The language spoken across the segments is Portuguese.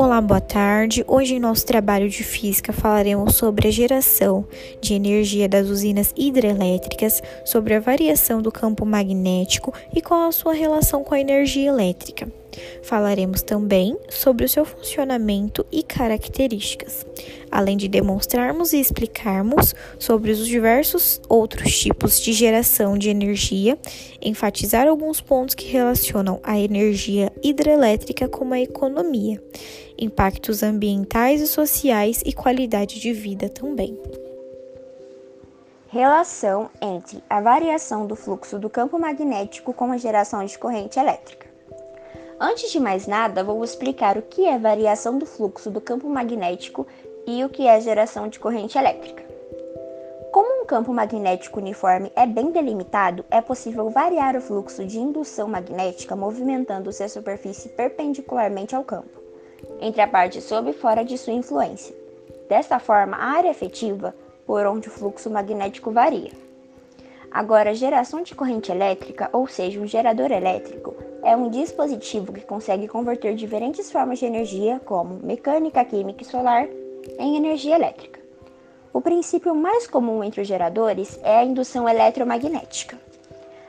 Olá, boa tarde. Hoje, em nosso trabalho de física, falaremos sobre a geração de energia das usinas hidrelétricas, sobre a variação do campo magnético e qual a sua relação com a energia elétrica. Falaremos também sobre o seu funcionamento e características, além de demonstrarmos e explicarmos sobre os diversos outros tipos de geração de energia, enfatizar alguns pontos que relacionam a energia hidrelétrica com a economia, impactos ambientais e sociais e qualidade de vida também. Relação entre a variação do fluxo do campo magnético com a geração de corrente elétrica. Antes de mais nada, vou explicar o que é variação do fluxo do campo magnético e o que é geração de corrente elétrica. Como um campo magnético uniforme é bem delimitado, é possível variar o fluxo de indução magnética movimentando-se a superfície perpendicularmente ao campo, entre a parte sob e fora de sua influência. Desta forma, a área efetiva por onde o fluxo magnético varia. Agora, geração de corrente elétrica, ou seja, um gerador elétrico, é um dispositivo que consegue converter diferentes formas de energia, como mecânica, química e solar, em energia elétrica. O princípio mais comum entre os geradores é a indução eletromagnética.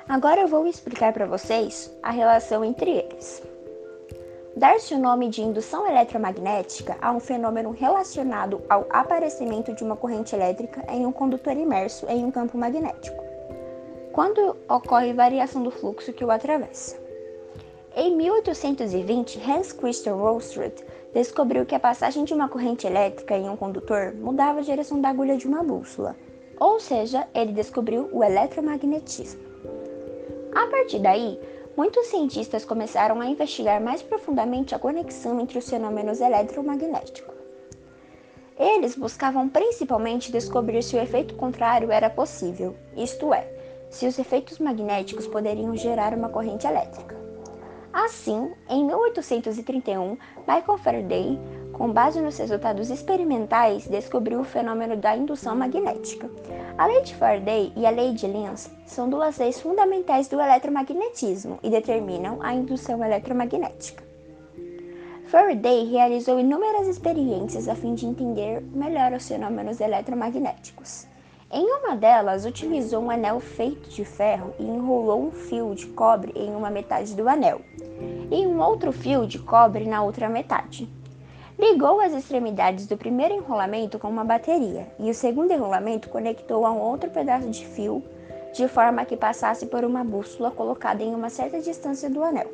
Agora eu vou explicar para vocês a relação entre eles. Dar-se o nome de indução eletromagnética a um fenômeno relacionado ao aparecimento de uma corrente elétrica em um condutor imerso em um campo magnético, quando ocorre variação do fluxo que o atravessa. Em 1820, Hans Christian Rostrud descobriu que a passagem de uma corrente elétrica em um condutor mudava a direção da agulha de uma bússola, ou seja, ele descobriu o eletromagnetismo. A partir daí, muitos cientistas começaram a investigar mais profundamente a conexão entre os fenômenos eletromagnéticos. Eles buscavam principalmente descobrir se o efeito contrário era possível, isto é, se os efeitos magnéticos poderiam gerar uma corrente elétrica. Assim, em 1831, Michael Faraday, com base nos resultados experimentais, descobriu o fenômeno da indução magnética. A lei de Faraday e a lei de Lenz são duas leis fundamentais do eletromagnetismo e determinam a indução eletromagnética. Faraday realizou inúmeras experiências a fim de entender melhor os fenômenos eletromagnéticos. Em uma delas, utilizou um anel feito de ferro e enrolou um fio de cobre em uma metade do anel, e um outro fio de cobre na outra metade. Ligou as extremidades do primeiro enrolamento com uma bateria, e o segundo enrolamento conectou a um outro pedaço de fio, de forma que passasse por uma bússola colocada em uma certa distância do anel.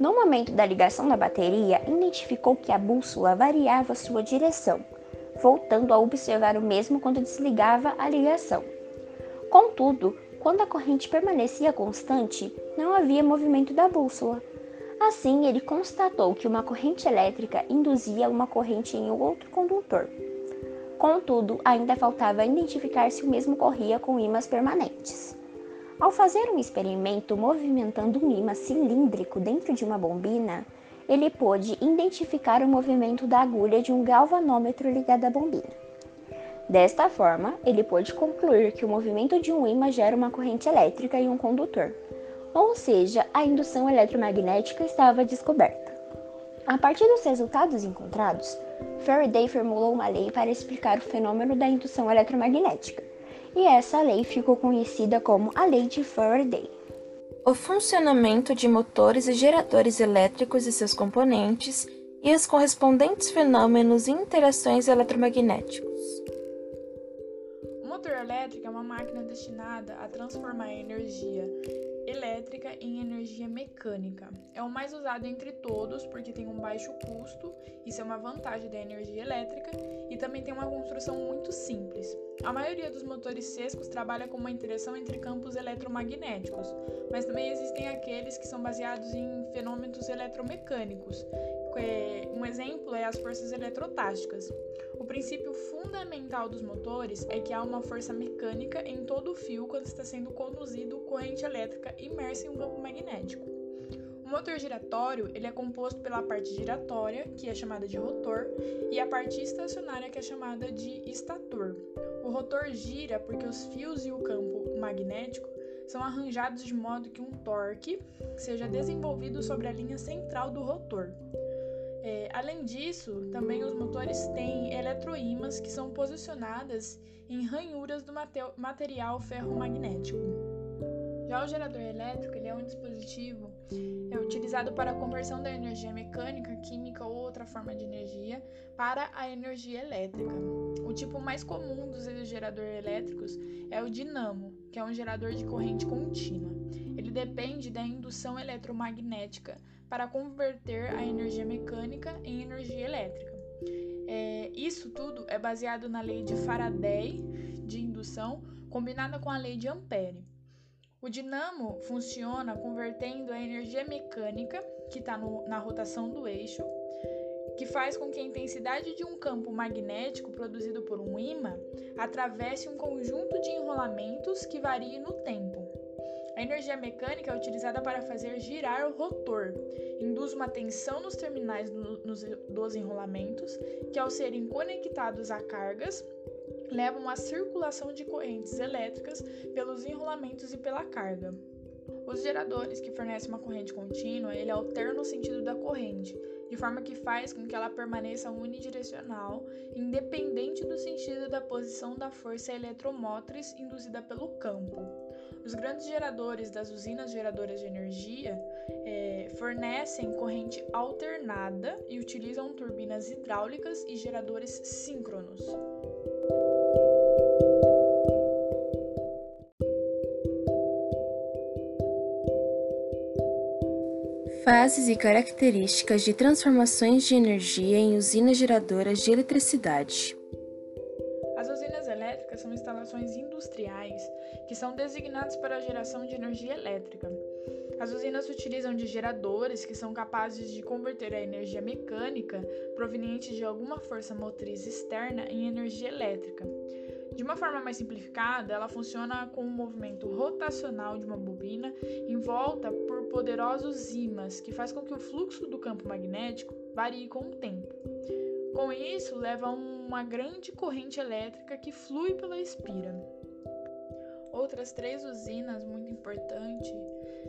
No momento da ligação da bateria, identificou que a bússola variava sua direção voltando a observar o mesmo quando desligava a ligação. Contudo, quando a corrente permanecia constante, não havia movimento da bússola. Assim, ele constatou que uma corrente elétrica induzia uma corrente em outro condutor. Contudo, ainda faltava identificar se o mesmo corria com ímãs permanentes. Ao fazer um experimento movimentando um ímã cilíndrico dentro de uma bombina, ele pôde identificar o movimento da agulha de um galvanômetro ligado à bombina. Desta forma, ele pôde concluir que o movimento de um ímã gera uma corrente elétrica em um condutor, ou seja, a indução eletromagnética estava descoberta. A partir dos resultados encontrados, Faraday formulou uma lei para explicar o fenômeno da indução eletromagnética, e essa lei ficou conhecida como a Lei de Faraday o funcionamento de motores e geradores elétricos e seus componentes e os correspondentes fenômenos e interações eletromagnéticos. O motor elétrico é uma máquina destinada a transformar energia elétrica em energia mecânica. É o mais usado entre todos porque tem um baixo custo, isso é uma vantagem da energia elétrica, e também tem uma construção muito simples. A maioria dos motores sescos trabalha com uma interação entre campos eletromagnéticos, mas também existem aqueles que são baseados em fenômenos eletromecânicos. Um exemplo é as forças eletrotásticas. O princípio fundamental dos motores é que há uma força mecânica em todo o fio quando está sendo conduzido corrente elétrica imersa em um campo magnético. O motor giratório ele é composto pela parte giratória, que é chamada de rotor, e a parte estacionária, que é chamada de estator. O rotor gira porque os fios e o campo magnético são arranjados de modo que um torque seja desenvolvido sobre a linha central do rotor. É, além disso, também os motores têm eletroímãs que são posicionadas em ranhuras do material ferromagnético. Já o gerador elétrico ele é um dispositivo é utilizado para a conversão da energia mecânica, química ou outra forma de energia para a energia elétrica. O tipo mais comum dos geradores elétricos é o dinamo, que é um gerador de corrente contínua. Ele depende da indução eletromagnética para converter a energia mecânica em energia elétrica. É, isso tudo é baseado na lei de Faraday de indução combinada com a lei de Ampere. O dinamo funciona convertendo a energia mecânica, que está na rotação do eixo, que faz com que a intensidade de um campo magnético produzido por um ímã atravesse um conjunto de enrolamentos que varie no tempo. A energia mecânica é utilizada para fazer girar o rotor, induz uma tensão nos terminais dos enrolamentos, que ao serem conectados a cargas, levam à circulação de correntes elétricas pelos enrolamentos e pela carga. Os geradores que fornecem uma corrente contínua, ele alterna o sentido da corrente, de forma que faz com que ela permaneça unidirecional, independente do sentido da posição da força eletromotriz induzida pelo campo. Os grandes geradores das usinas geradoras de energia é, fornecem corrente alternada e utilizam turbinas hidráulicas e geradores síncronos. Fases e características de transformações de energia em usinas geradoras de eletricidade. As usinas elétricas são instalações industriais que são designadas para a geração de energia elétrica. As usinas utilizam de geradores que são capazes de converter a energia mecânica proveniente de alguma força motriz externa em energia elétrica. De uma forma mais simplificada, ela funciona com um movimento rotacional de uma bobina envolta por poderosos ímãs, que faz com que o fluxo do campo magnético varie com o tempo. Com isso, leva a uma grande corrente elétrica que flui pela espira. Outras três usinas muito importantes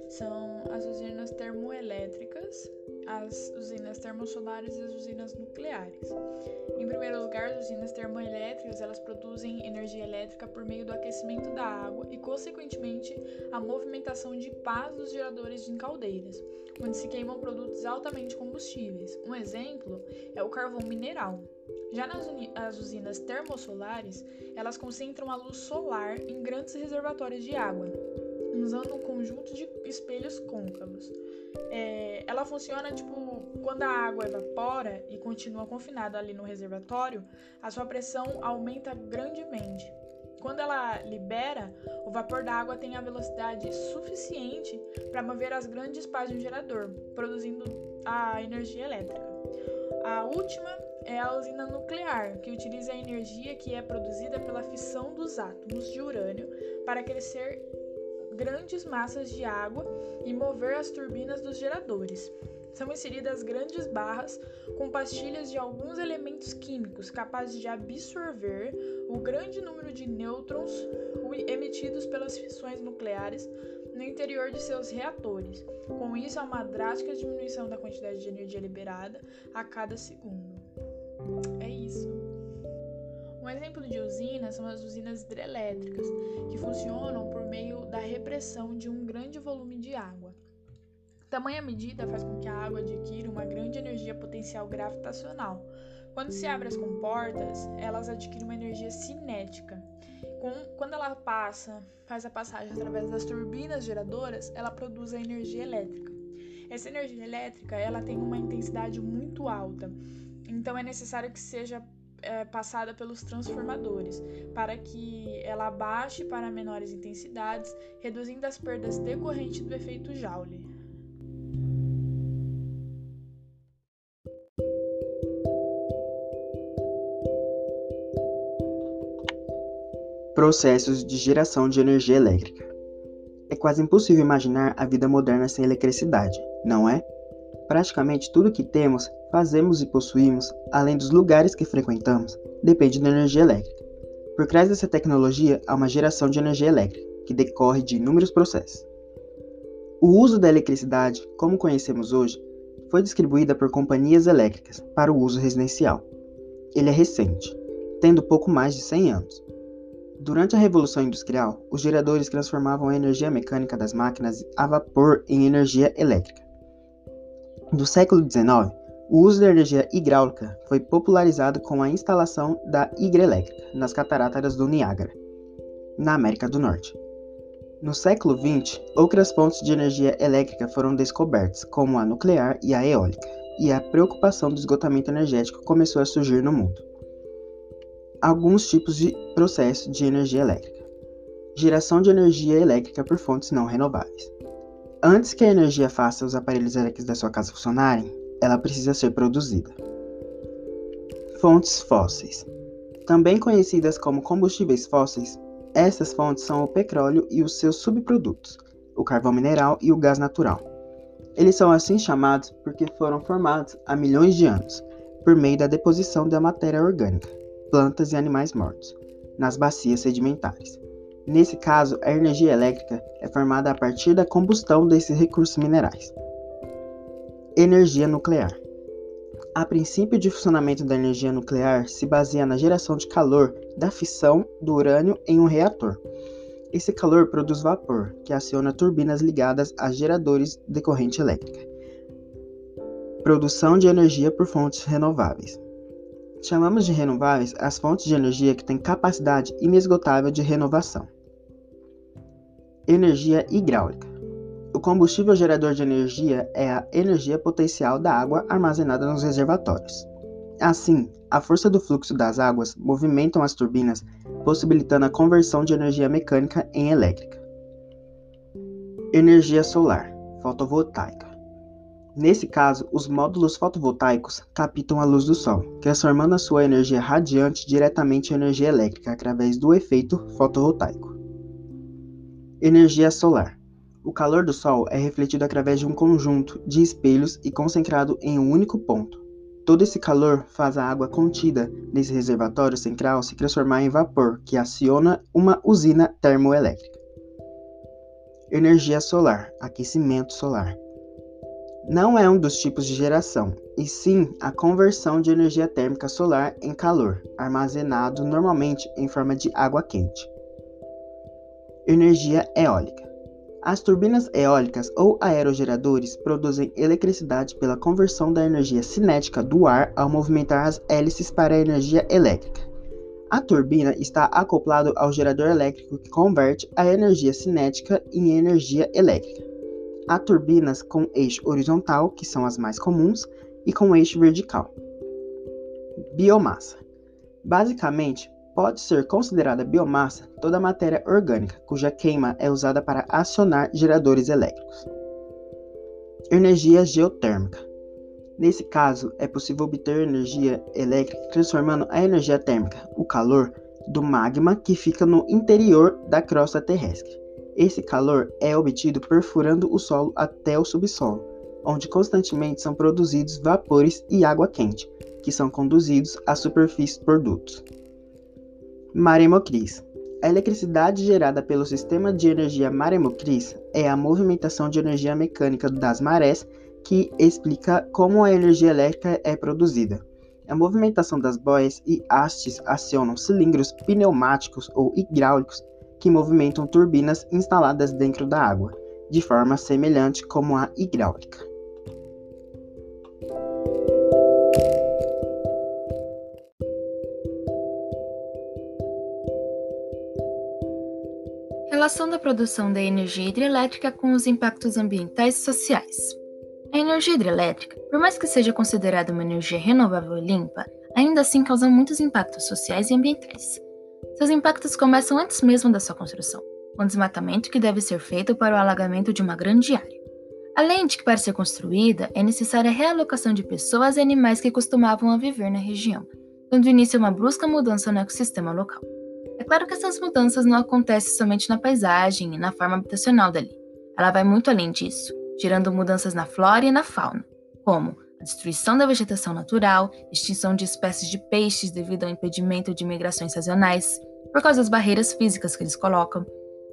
são as usinas termoelétricas, as usinas termosolares e as usinas nucleares. Em primeiro lugar, as usinas termoelétricas elas produzem energia elétrica por meio do aquecimento da água e, consequentemente, a movimentação de pás dos geradores em caldeiras, onde se queimam produtos altamente combustíveis. Um exemplo é o carvão mineral. Já nas usinas termosolares, elas concentram a luz solar em grandes reservatórios de água, usando um conjunto de espelhos côncavos. É, ela funciona tipo quando a água evapora e continua confinada ali no reservatório, a sua pressão aumenta grandemente. Quando ela libera, o vapor da água tem a velocidade suficiente para mover as grandes pás de um gerador, produzindo a energia elétrica. A última é a usina nuclear, que utiliza a energia que é produzida pela fissão dos átomos de urânio para crescer grandes massas de água e mover as turbinas dos geradores. São inseridas grandes barras com pastilhas de alguns elementos químicos capazes de absorver o grande número de nêutrons emitidos pelas fissões nucleares no interior de seus reatores. Com isso, há uma drástica diminuição da quantidade de energia liberada a cada segundo. Um exemplo de usina são as usinas hidrelétricas, que funcionam por meio da repressão de um grande volume de água. Tamanha medida faz com que a água adquira uma grande energia potencial gravitacional. Quando se abre as comportas, elas adquirem uma energia cinética. quando ela passa, faz a passagem através das turbinas geradoras, ela produz a energia elétrica. Essa energia elétrica ela tem uma intensidade muito alta, então é necessário que seja é, passada pelos transformadores, para que ela baixe para menores intensidades, reduzindo as perdas decorrentes do efeito Joule. Processos de geração de energia elétrica. É quase impossível imaginar a vida moderna sem eletricidade, não é? Praticamente tudo que temos fazemos e possuímos, além dos lugares que frequentamos, depende da energia elétrica. Por trás dessa tecnologia há uma geração de energia elétrica, que decorre de inúmeros processos. O uso da eletricidade, como conhecemos hoje, foi distribuída por companhias elétricas para o uso residencial. Ele é recente, tendo pouco mais de 100 anos. Durante a Revolução Industrial, os geradores transformavam a energia mecânica das máquinas a vapor em energia elétrica. Do século XIX, o uso da energia hidráulica foi popularizado com a instalação da hidrelétrica nas cataratas do Niágara, na América do Norte. No século XX, outras fontes de energia elétrica foram descobertas, como a nuclear e a eólica, e a preocupação do esgotamento energético começou a surgir no mundo. Alguns tipos de processo de energia elétrica: geração de energia elétrica por fontes não renováveis. Antes que a energia faça os aparelhos elétricos da sua casa funcionarem, ela precisa ser produzida. Fontes fósseis. Também conhecidas como combustíveis fósseis, essas fontes são o petróleo e os seus subprodutos, o carvão mineral e o gás natural. Eles são assim chamados porque foram formados há milhões de anos, por meio da deposição da matéria orgânica, plantas e animais mortos, nas bacias sedimentares. Nesse caso, a energia elétrica é formada a partir da combustão desses recursos minerais. Energia nuclear. A princípio de funcionamento da energia nuclear se baseia na geração de calor da fissão do urânio em um reator. Esse calor produz vapor, que aciona turbinas ligadas a geradores de corrente elétrica. Produção de energia por fontes renováveis. Chamamos de renováveis as fontes de energia que têm capacidade inesgotável de renovação. Energia hidráulica. O combustível gerador de energia é a energia potencial da água armazenada nos reservatórios. Assim, a força do fluxo das águas movimentam as turbinas, possibilitando a conversão de energia mecânica em elétrica. Energia solar, fotovoltaica. Nesse caso, os módulos fotovoltaicos captam a luz do Sol, transformando a sua energia radiante diretamente em energia elétrica através do efeito fotovoltaico. Energia solar o calor do Sol é refletido através de um conjunto de espelhos e concentrado em um único ponto. Todo esse calor faz a água contida nesse reservatório central se transformar em vapor, que aciona uma usina termoelétrica. Energia solar, aquecimento solar. Não é um dos tipos de geração, e sim a conversão de energia térmica solar em calor, armazenado normalmente em forma de água quente. Energia eólica. As turbinas eólicas ou aerogeradores produzem eletricidade pela conversão da energia cinética do ar ao movimentar as hélices para a energia elétrica. A turbina está acoplada ao gerador elétrico que converte a energia cinética em energia elétrica. Há turbinas com eixo horizontal, que são as mais comuns, e com eixo vertical. Biomassa. Basicamente, Pode ser considerada biomassa toda matéria orgânica cuja queima é usada para acionar geradores elétricos. Energia geotérmica. Nesse caso, é possível obter energia elétrica transformando a energia térmica, o calor, do magma que fica no interior da crosta terrestre. Esse calor é obtido perfurando o solo até o subsolo, onde constantemente são produzidos vapores e água quente, que são conduzidos à superfície por dutos. Maremotriz. A eletricidade gerada pelo sistema de energia maremotriz é a movimentação de energia mecânica das marés que explica como a energia elétrica é produzida. A movimentação das boias e hastes acionam cilindros pneumáticos ou hidráulicos que movimentam turbinas instaladas dentro da água, de forma semelhante como a hidráulica. Relação da produção da energia hidrelétrica com os impactos ambientais e sociais. A energia hidrelétrica, por mais que seja considerada uma energia renovável e limpa, ainda assim causa muitos impactos sociais e ambientais. Seus impactos começam antes mesmo da sua construção, com desmatamento que deve ser feito para o alagamento de uma grande área. Além de que, para ser construída, é necessária a realocação de pessoas e animais que costumavam viver na região, dando início a uma brusca mudança no ecossistema local. É claro que essas mudanças não acontecem somente na paisagem e na forma habitacional dali. Ela vai muito além disso, gerando mudanças na flora e na fauna, como a destruição da vegetação natural, extinção de espécies de peixes devido ao impedimento de migrações sazonais, por causa das barreiras físicas que eles colocam,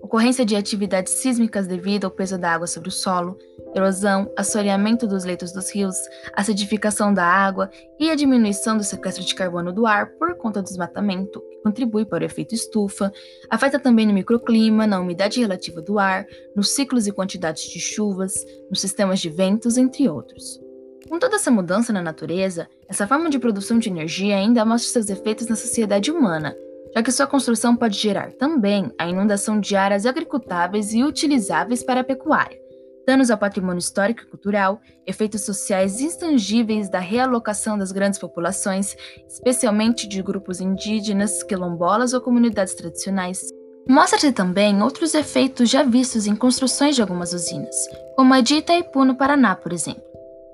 ocorrência de atividades sísmicas devido ao peso da água sobre o solo, erosão, assoreamento dos leitos dos rios, acidificação da água e a diminuição do sequestro de carbono do ar por conta do desmatamento, que contribui para o efeito estufa, afeta também no microclima, na umidade relativa do ar, nos ciclos e quantidades de chuvas, nos sistemas de ventos, entre outros. Com toda essa mudança na natureza, essa forma de produção de energia ainda mostra seus efeitos na sociedade humana, já que sua construção pode gerar também a inundação de áreas agricultáveis e utilizáveis para a pecuária, danos ao patrimônio histórico e cultural, efeitos sociais intangíveis da realocação das grandes populações, especialmente de grupos indígenas, quilombolas ou comunidades tradicionais. Mostra-se também outros efeitos já vistos em construções de algumas usinas, como a de Itaipu no Paraná, por exemplo,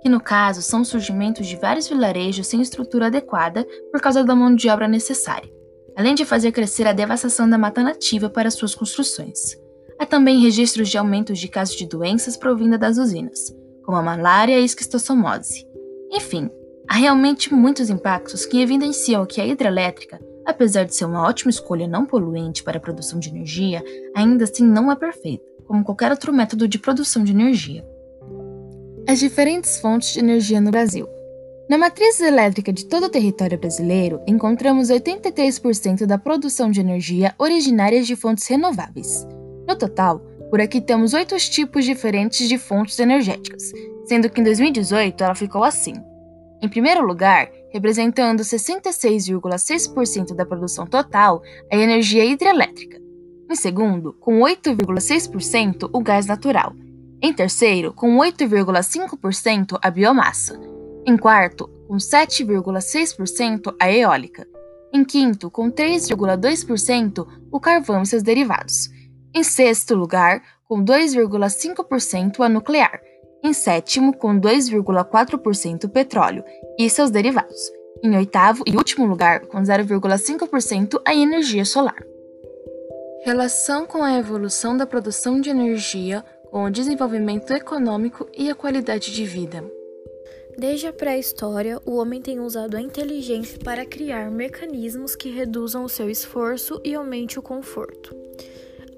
que no caso são o surgimento de vários vilarejos sem estrutura adequada por causa da mão de obra necessária além de fazer crescer a devastação da mata nativa para suas construções. Há também registros de aumentos de casos de doenças provindas das usinas, como a malária e a esquistossomose. Enfim, há realmente muitos impactos que evidenciam que a hidrelétrica, apesar de ser uma ótima escolha não poluente para a produção de energia, ainda assim não é perfeita, como qualquer outro método de produção de energia. As diferentes fontes de energia no Brasil. Na matriz elétrica de todo o território brasileiro, encontramos 83% da produção de energia originárias de fontes renováveis. No total, por aqui temos oito tipos diferentes de fontes energéticas, sendo que em 2018 ela ficou assim. Em primeiro lugar, representando 66,6% da produção total, a energia hidrelétrica. Em segundo, com 8,6% o gás natural. Em terceiro, com 8,5% a biomassa. Em quarto, com 7,6% a eólica. Em quinto, com 3,2% o carvão e seus derivados. Em sexto lugar, com 2,5% a nuclear. Em sétimo, com 2,4% o petróleo e seus derivados. Em oitavo e último lugar, com 0,5% a energia solar. Relação com a evolução da produção de energia com o desenvolvimento econômico e a qualidade de vida. Desde a pré-história, o homem tem usado a inteligência para criar mecanismos que reduzam o seu esforço e aumente o conforto.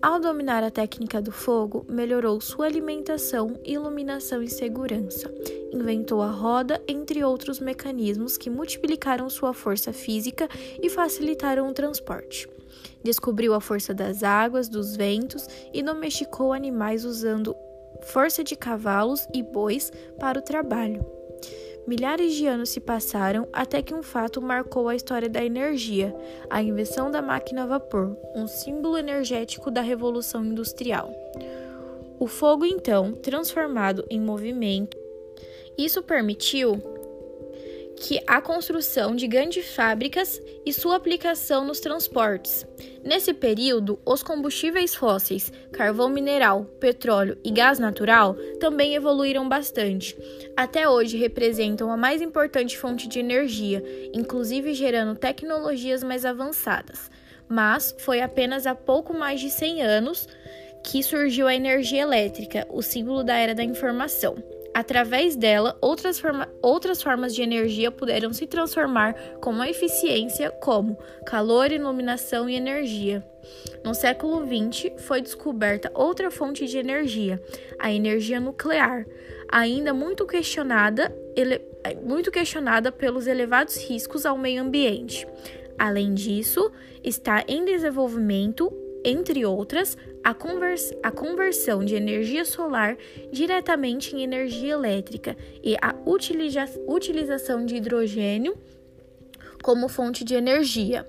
Ao dominar a técnica do fogo, melhorou sua alimentação, iluminação e segurança. Inventou a roda, entre outros mecanismos que multiplicaram sua força física e facilitaram o transporte. Descobriu a força das águas, dos ventos e domesticou animais usando força de cavalos e bois para o trabalho. Milhares de anos se passaram até que um fato marcou a história da energia: a invenção da máquina a vapor, um símbolo energético da Revolução Industrial. O fogo, então, transformado em movimento, isso permitiu que a construção de grandes fábricas e sua aplicação nos transportes. Nesse período, os combustíveis fósseis, carvão mineral, petróleo e gás natural também evoluíram bastante. Até hoje representam a mais importante fonte de energia, inclusive gerando tecnologias mais avançadas. Mas foi apenas há pouco mais de 100 anos que surgiu a energia elétrica, o símbolo da era da informação. Através dela, outras, forma outras formas de energia puderam se transformar com uma eficiência como calor, iluminação e energia. No século XX, foi descoberta outra fonte de energia, a energia nuclear, ainda muito questionada, muito questionada pelos elevados riscos ao meio ambiente. Além disso, está em desenvolvimento entre outras, a, convers a, conversão de energia solar diretamente em energia elétrica e a utiliza utilização de hidrogênio como fonte de energia,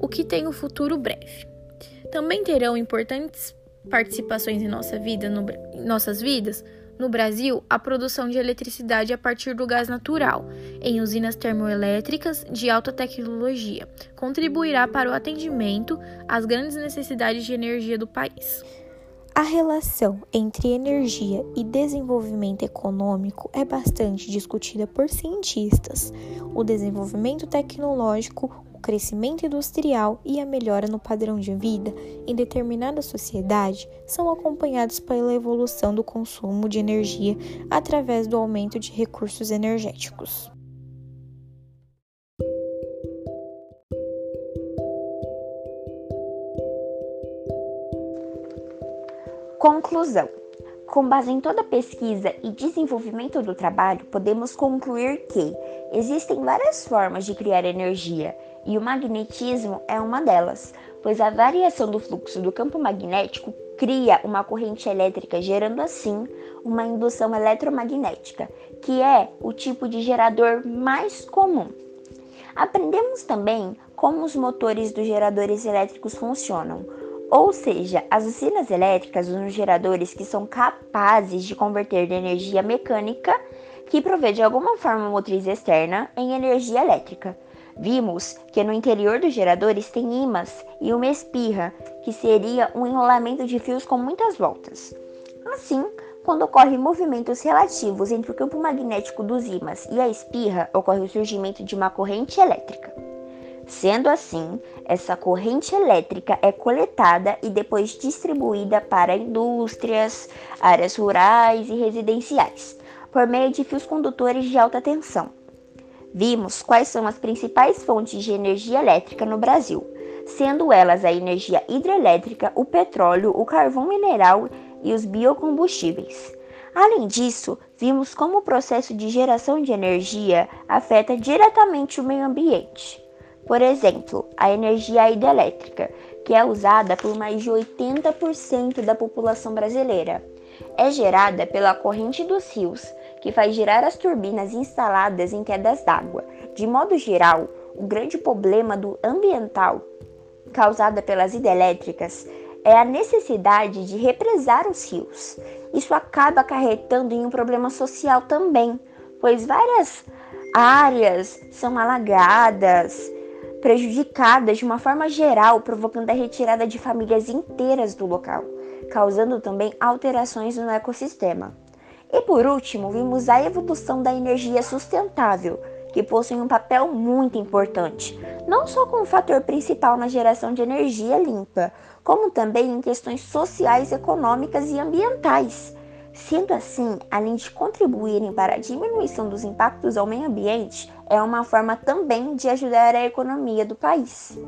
o que tem um futuro breve. Também terão importantes participações em nossa vida, no, em nossas vidas no Brasil, a produção de eletricidade a partir do gás natural, em usinas termoelétricas de alta tecnologia, contribuirá para o atendimento às grandes necessidades de energia do país. A relação entre energia e desenvolvimento econômico é bastante discutida por cientistas. O desenvolvimento tecnológico, crescimento industrial e a melhora no padrão de vida em determinada sociedade são acompanhados pela evolução do consumo de energia através do aumento de recursos energéticos. Conclusão. Com base em toda a pesquisa e desenvolvimento do trabalho, podemos concluir que existem várias formas de criar energia e o magnetismo é uma delas, pois a variação do fluxo do campo magnético cria uma corrente elétrica, gerando assim uma indução eletromagnética, que é o tipo de gerador mais comum. Aprendemos também como os motores dos geradores elétricos funcionam, ou seja, as usinas elétricas usam geradores que são capazes de converter de energia mecânica, que provê de alguma forma motriz externa, em energia elétrica. Vimos que no interior dos geradores tem ímãs e uma espirra, que seria um enrolamento de fios com muitas voltas. Assim, quando ocorrem movimentos relativos entre o campo magnético dos ímãs e a espirra, ocorre o surgimento de uma corrente elétrica. Sendo assim, essa corrente elétrica é coletada e depois distribuída para indústrias, áreas rurais e residenciais, por meio de fios condutores de alta tensão. Vimos quais são as principais fontes de energia elétrica no Brasil, sendo elas a energia hidrelétrica, o petróleo, o carvão mineral e os biocombustíveis. Além disso, vimos como o processo de geração de energia afeta diretamente o meio ambiente. Por exemplo, a energia hidrelétrica, que é usada por mais de 80% da população brasileira, é gerada pela corrente dos rios, que faz girar as turbinas instaladas em quedas d'água. De modo geral, o grande problema do ambiental causada pelas hidrelétricas é a necessidade de represar os rios. Isso acaba acarretando em um problema social também, pois várias áreas são alagadas, prejudicadas de uma forma geral, provocando a retirada de famílias inteiras do local, causando também alterações no ecossistema. E por último, vimos a evolução da energia sustentável, que possui um papel muito importante, não só como fator principal na geração de energia limpa, como também em questões sociais, econômicas e ambientais. Sendo assim, além de contribuírem para a diminuição dos impactos ao meio ambiente, é uma forma também de ajudar a economia do país.